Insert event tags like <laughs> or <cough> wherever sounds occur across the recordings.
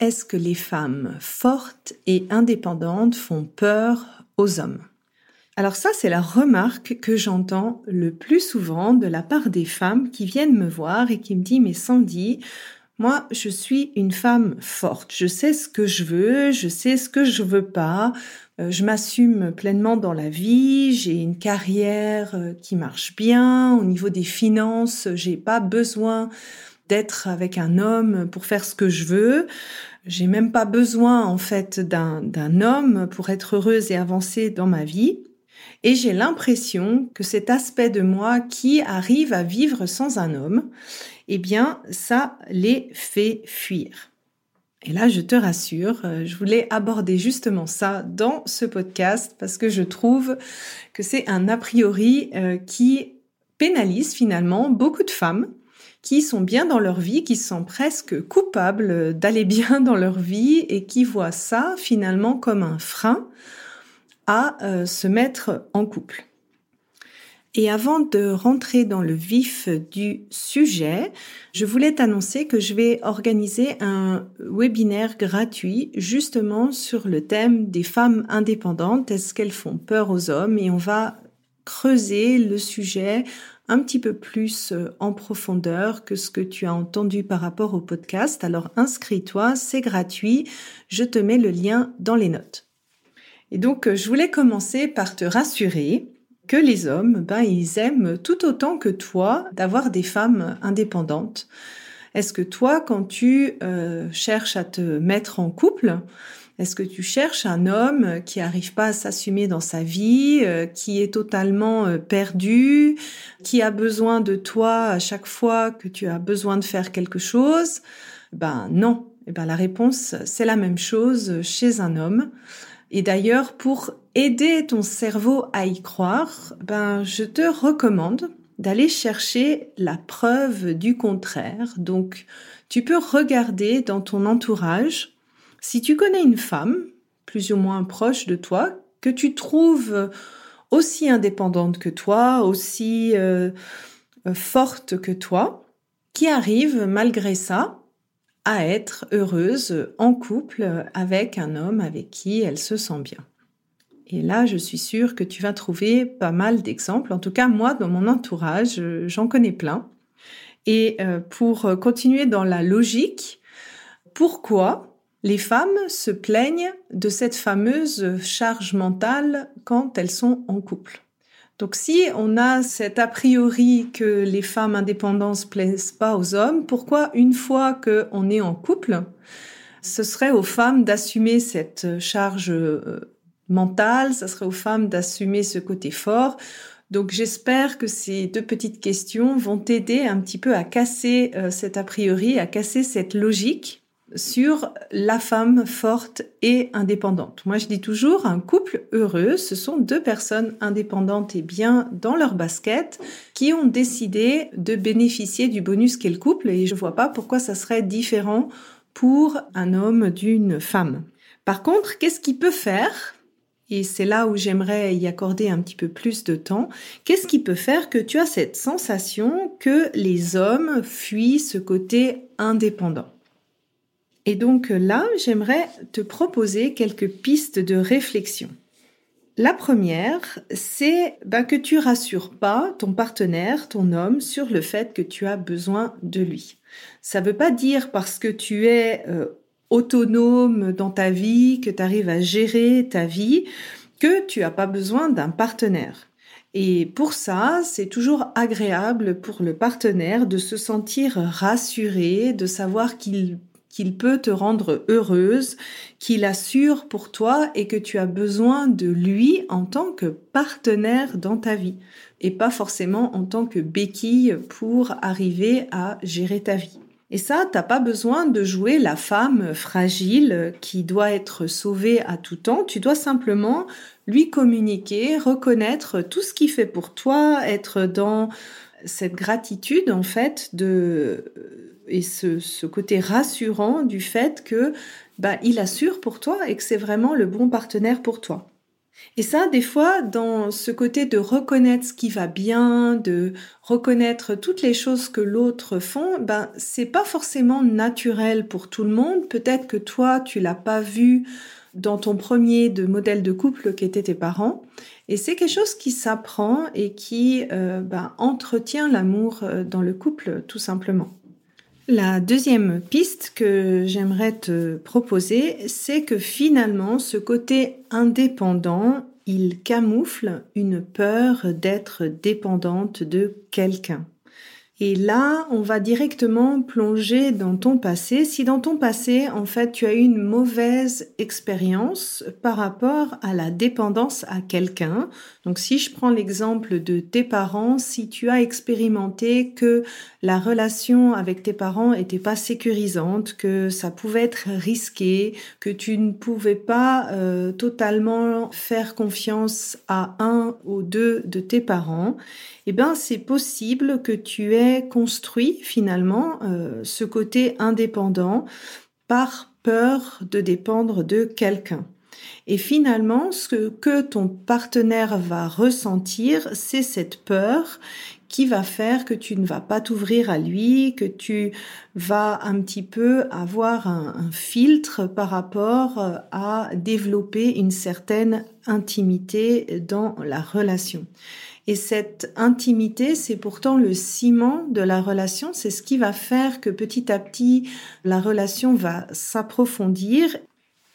est-ce que les femmes fortes et indépendantes font peur aux hommes? Alors ça, c'est la remarque que j'entends le plus souvent de la part des femmes qui viennent me voir et qui me disent, mais Sandy, moi, je suis une femme forte. Je sais ce que je veux, je sais ce que je veux pas. Euh, je m'assume pleinement dans la vie. J'ai une carrière euh, qui marche bien. Au niveau des finances, j'ai pas besoin d'être avec un homme pour faire ce que je veux. J'ai même pas besoin en fait d'un homme pour être heureuse et avancer dans ma vie. Et j'ai l'impression que cet aspect de moi qui arrive à vivre sans un homme, eh bien, ça les fait fuir. Et là, je te rassure, euh, je voulais aborder justement ça dans ce podcast parce que je trouve que c'est un a priori euh, qui pénalise finalement beaucoup de femmes qui sont bien dans leur vie, qui sont presque coupables d'aller bien <laughs> dans leur vie et qui voient ça finalement comme un frein à euh, se mettre en couple. Et avant de rentrer dans le vif du sujet, je voulais t'annoncer que je vais organiser un webinaire gratuit justement sur le thème des femmes indépendantes. Est-ce qu'elles font peur aux hommes? Et on va creuser le sujet un petit peu plus euh, en profondeur que ce que tu as entendu par rapport au podcast. Alors inscris-toi, c'est gratuit. Je te mets le lien dans les notes. Et donc, euh, je voulais commencer par te rassurer que les hommes, ben, ils aiment tout autant que toi d'avoir des femmes indépendantes. Est-ce que toi, quand tu euh, cherches à te mettre en couple, est-ce que tu cherches un homme qui n'arrive pas à s'assumer dans sa vie, euh, qui est totalement euh, perdu, qui a besoin de toi à chaque fois que tu as besoin de faire quelque chose? Ben non. Et eh ben la réponse c'est la même chose chez un homme. Et d'ailleurs pour aider ton cerveau à y croire, ben je te recommande d'aller chercher la preuve du contraire. Donc tu peux regarder dans ton entourage si tu connais une femme, plus ou moins proche de toi, que tu trouves aussi indépendante que toi, aussi euh, euh, forte que toi, qui arrive malgré ça à être heureuse en couple avec un homme avec qui elle se sent bien. Et là, je suis sûre que tu vas trouver pas mal d'exemples. En tout cas, moi, dans mon entourage, j'en connais plein. Et euh, pour continuer dans la logique, pourquoi les femmes se plaignent de cette fameuse charge mentale quand elles sont en couple. Donc si on a cet a priori que les femmes indépendantes ne plaisent pas aux hommes, pourquoi une fois qu'on est en couple, ce serait aux femmes d'assumer cette charge euh, mentale, ce serait aux femmes d'assumer ce côté fort? Donc j'espère que ces deux petites questions vont t'aider un petit peu à casser euh, cet a priori, à casser cette logique sur la femme forte et indépendante. Moi, je dis toujours, un couple heureux, ce sont deux personnes indépendantes et bien dans leur basket qui ont décidé de bénéficier du bonus qu'est le couple et je vois pas pourquoi ça serait différent pour un homme d'une femme. Par contre, qu'est-ce qu'il peut faire et c'est là où j'aimerais y accorder un petit peu plus de temps. Qu'est-ce qui peut faire que tu as cette sensation que les hommes fuient ce côté indépendant? Et donc là, j'aimerais te proposer quelques pistes de réflexion. La première, c'est ben, que tu rassures pas ton partenaire, ton homme, sur le fait que tu as besoin de lui. Ça ne veut pas dire parce que tu es euh, autonome dans ta vie, que tu arrives à gérer ta vie, que tu n'as pas besoin d'un partenaire. Et pour ça, c'est toujours agréable pour le partenaire de se sentir rassuré, de savoir qu'il peut te rendre heureuse, qu'il assure pour toi et que tu as besoin de lui en tant que partenaire dans ta vie et pas forcément en tant que béquille pour arriver à gérer ta vie. Et ça, t'as pas besoin de jouer la femme fragile qui doit être sauvée à tout temps. Tu dois simplement lui communiquer, reconnaître tout ce qu'il fait pour toi, être dans cette gratitude en fait de et ce, côté rassurant du fait que bah, il assure pour toi et que c'est vraiment le bon partenaire pour toi. Et ça, des fois, dans ce côté de reconnaître ce qui va bien, de reconnaître toutes les choses que l'autre font, ben, c'est pas forcément naturel pour tout le monde. Peut-être que toi, tu l'as pas vu dans ton premier de modèle de couple qui étaient tes parents. Et c'est quelque chose qui s'apprend et qui euh, ben, entretient l'amour euh, dans le couple, tout simplement. La deuxième piste que j'aimerais te proposer, c'est que finalement, ce côté indépendant, il camoufle une peur d'être dépendante de quelqu'un. Et là, on va directement plonger dans ton passé. Si dans ton passé, en fait, tu as eu une mauvaise expérience par rapport à la dépendance à quelqu'un. Donc, si je prends l'exemple de tes parents, si tu as expérimenté que la relation avec tes parents était pas sécurisante, que ça pouvait être risqué, que tu ne pouvais pas euh, totalement faire confiance à un ou deux de tes parents, eh ben c'est possible que tu aies construit finalement euh, ce côté indépendant par peur de dépendre de quelqu'un. Et finalement, ce que ton partenaire va ressentir, c'est cette peur qui va faire que tu ne vas pas t'ouvrir à lui, que tu vas un petit peu avoir un, filtre par rapport euh, à développer une certaine intimité dans la relation. Et cette intimité, c'est pourtant le ciment de la relation. C'est ce qui va faire que petit à petit, la relation va s'approfondir.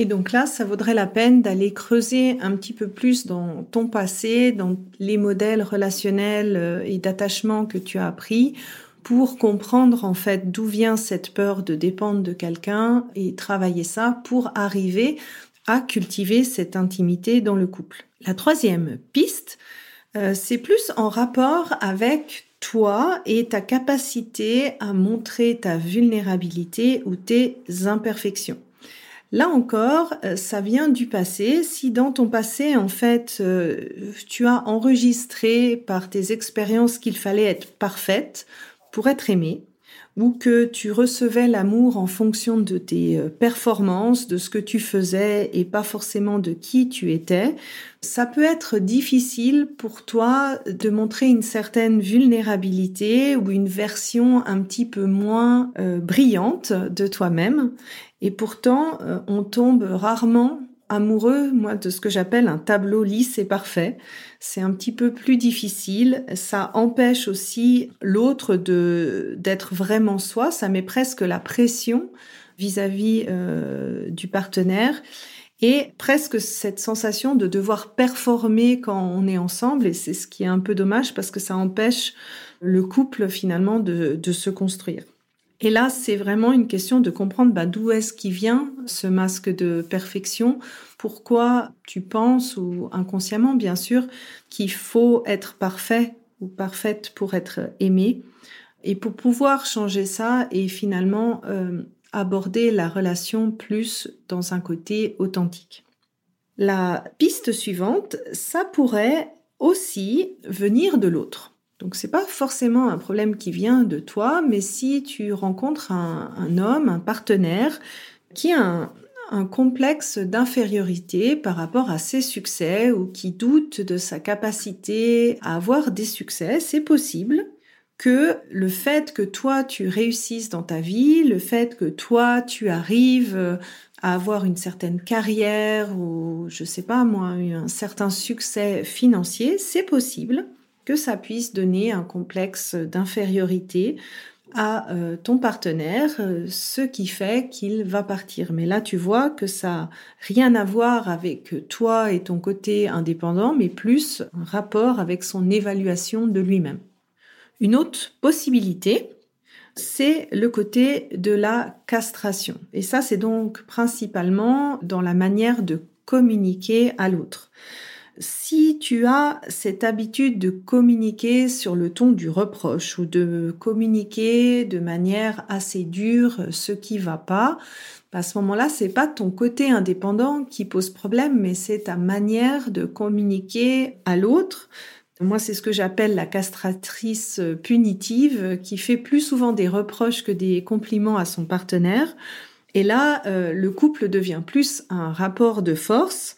Et donc là, ça vaudrait la peine d'aller creuser un petit peu plus dans ton passé, dans les modèles relationnels euh, et d'attachement que tu as appris pour comprendre en fait d'où vient cette peur de dépendre de quelqu'un et travailler ça pour arriver à cultiver cette intimité dans le couple. La troisième piste, euh, c'est plus en rapport avec toi et ta capacité à montrer ta vulnérabilité ou tes imperfections. Là encore, euh, ça vient du passé. Si dans ton passé, en fait, euh, tu as enregistré par tes expériences qu'il fallait être parfaite pour être aimée, ou que tu recevais l'amour en fonction de tes euh, performances, de ce que tu faisais et pas forcément de qui tu étais, ça peut être difficile pour toi de montrer une certaine vulnérabilité ou une version un petit peu moins euh, brillante de toi-même. Et pourtant, euh, on tombe rarement amoureux, moi, de ce que j'appelle un tableau lisse et parfait. C'est un petit peu plus difficile. Ça empêche aussi l'autre de d'être vraiment soi. Ça met presque la pression vis-à-vis euh, du partenaire et presque cette sensation de devoir performer quand on est ensemble. Et c'est ce qui est un peu dommage parce que ça empêche le couple finalement de, de se construire. Et là, c'est vraiment une question de comprendre bah, d'où est-ce qui vient ce masque de perfection, pourquoi tu penses, ou inconsciemment bien sûr, qu'il faut être parfait ou parfaite pour être aimé? Et pour pouvoir changer ça et finalement euh, aborder la relation plus dans un côté authentique. La piste suivante, ça pourrait aussi venir de l'autre. Donc c'est pas forcément un problème qui vient de toi, mais si tu rencontres un, homme, un partenaire qui a un, un complexe d'infériorité par rapport à ses succès ou qui doute de sa capacité à avoir des succès, c'est possible que le fait que toi tu réussisses dans ta vie, le fait que toi tu arrives à avoir une certaine carrière ou je sais pas moi un certain succès financier, c'est possible que ça puisse donner un complexe d'infériorité à euh, ton partenaire euh, ce qui fait qu'il va partir. Mais là, tu vois que ça n'a rien à voir avec toi et ton côté indépendant, mais plus un rapport avec son évaluation de lui-même. Une autre possibilité, c'est le côté de la castration. Et ça, c'est donc principalement dans la manière de communiquer à l'autre si tu as cette habitude de communiquer sur le ton du reproche ou de communiquer de manière assez dure ce qui va pas, à ce moment-là, c'est pas ton côté indépendant qui pose problème, mais c'est ta manière de communiquer à l'autre. Moi, c'est ce que j'appelle la castratrice punitive, qui fait plus souvent des reproches que des compliments à son partenaire. Et là, euh, le couple devient plus un rapport de force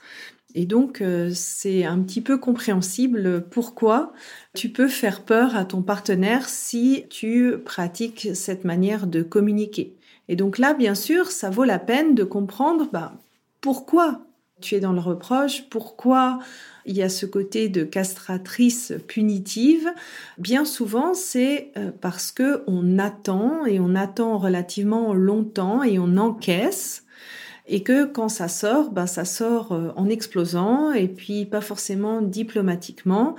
et donc, euh, c'est un petit peu compréhensible pourquoi tu peux faire peur à ton partenaire si tu pratiques cette manière de communiquer. Et donc là, bien sûr, ça vaut la peine de comprendre bah, pourquoi tu es dans le reproche, pourquoi il y a ce côté de castratrice punitive. Bien souvent, c'est euh, parce que on attend et on attend relativement longtemps et on encaisse et que quand ça sort, ben ça sort euh, en explosant et puis pas forcément diplomatiquement.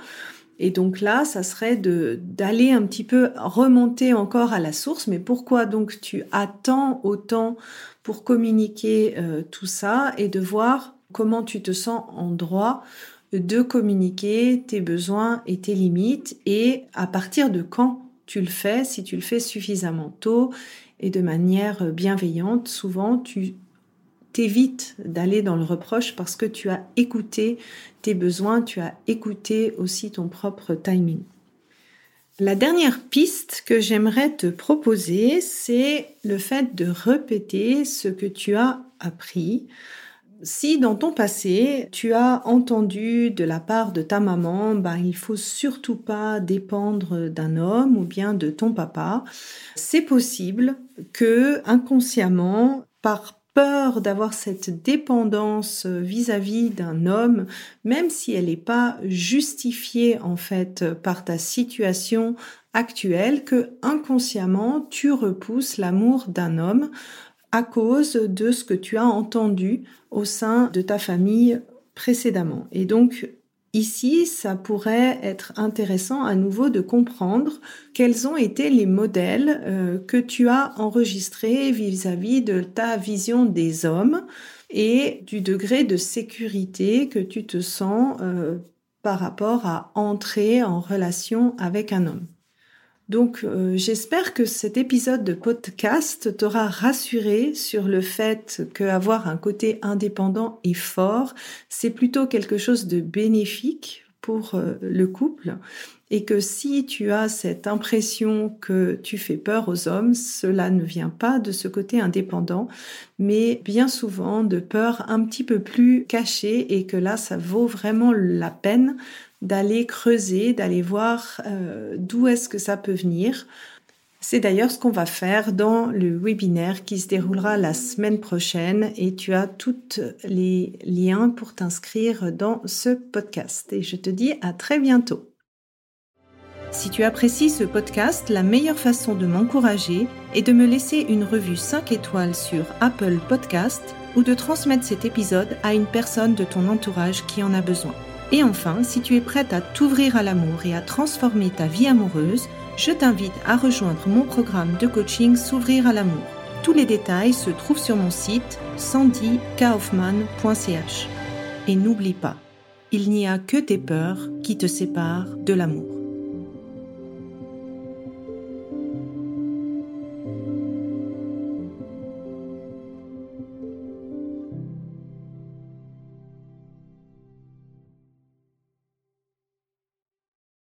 Et donc là, ça serait de d'aller un petit peu remonter encore à la source. Mais pourquoi donc tu attends autant pour communiquer euh, tout ça et de voir comment tu te sens en droit de communiquer tes besoins et tes limites et à partir de quand tu le fais, si tu le fais suffisamment tôt et de manière bienveillante, souvent tu t'évites d'aller dans le reproche parce que tu as écouté tes besoins, tu as écouté aussi ton propre timing. La dernière piste que j'aimerais te proposer, c'est le fait de répéter ce que tu as appris. Si dans ton passé, tu as entendu de la part de ta maman, ben, il faut surtout pas dépendre d'un homme ou bien de ton papa, c'est possible que inconsciemment, par peur d'avoir cette dépendance vis-à-vis d'un homme, même si elle n'est pas justifiée en fait par ta situation actuelle, que inconsciemment tu repousses l'amour d'un homme à cause de ce que tu as entendu au sein de ta famille précédemment. Et donc Ici, ça pourrait être intéressant à nouveau de comprendre quels ont été les modèles euh, que tu as enregistrés vis-à-vis de ta vision des hommes et du degré de sécurité que tu te sens euh, par rapport à entrer en relation avec un homme. Donc euh, j'espère que cet épisode de podcast t'aura rassuré sur le fait qu'avoir un côté indépendant et fort, c'est plutôt quelque chose de bénéfique pour euh, le couple et que si tu as cette impression que tu fais peur aux hommes, cela ne vient pas de ce côté indépendant, mais bien souvent de peur un petit peu plus cachée et que là, ça vaut vraiment la peine d'aller creuser, d'aller voir euh, d'où est-ce que ça peut venir. C'est d'ailleurs ce qu'on va faire dans le webinaire qui se déroulera la semaine prochaine et tu as tous les liens pour t'inscrire dans ce podcast. Et je te dis à très bientôt. Si tu apprécies ce podcast, la meilleure façon de m'encourager est de me laisser une revue 5 étoiles sur Apple Podcast ou de transmettre cet épisode à une personne de ton entourage qui en a besoin. Et enfin, si tu es prête à t'ouvrir à l'amour et à transformer ta vie amoureuse, je t'invite à rejoindre mon programme de coaching S'ouvrir à l'amour. Tous les détails se trouvent sur mon site sandykaufman.ch. Et n'oublie pas, il n'y a que tes peurs qui te séparent de l'amour.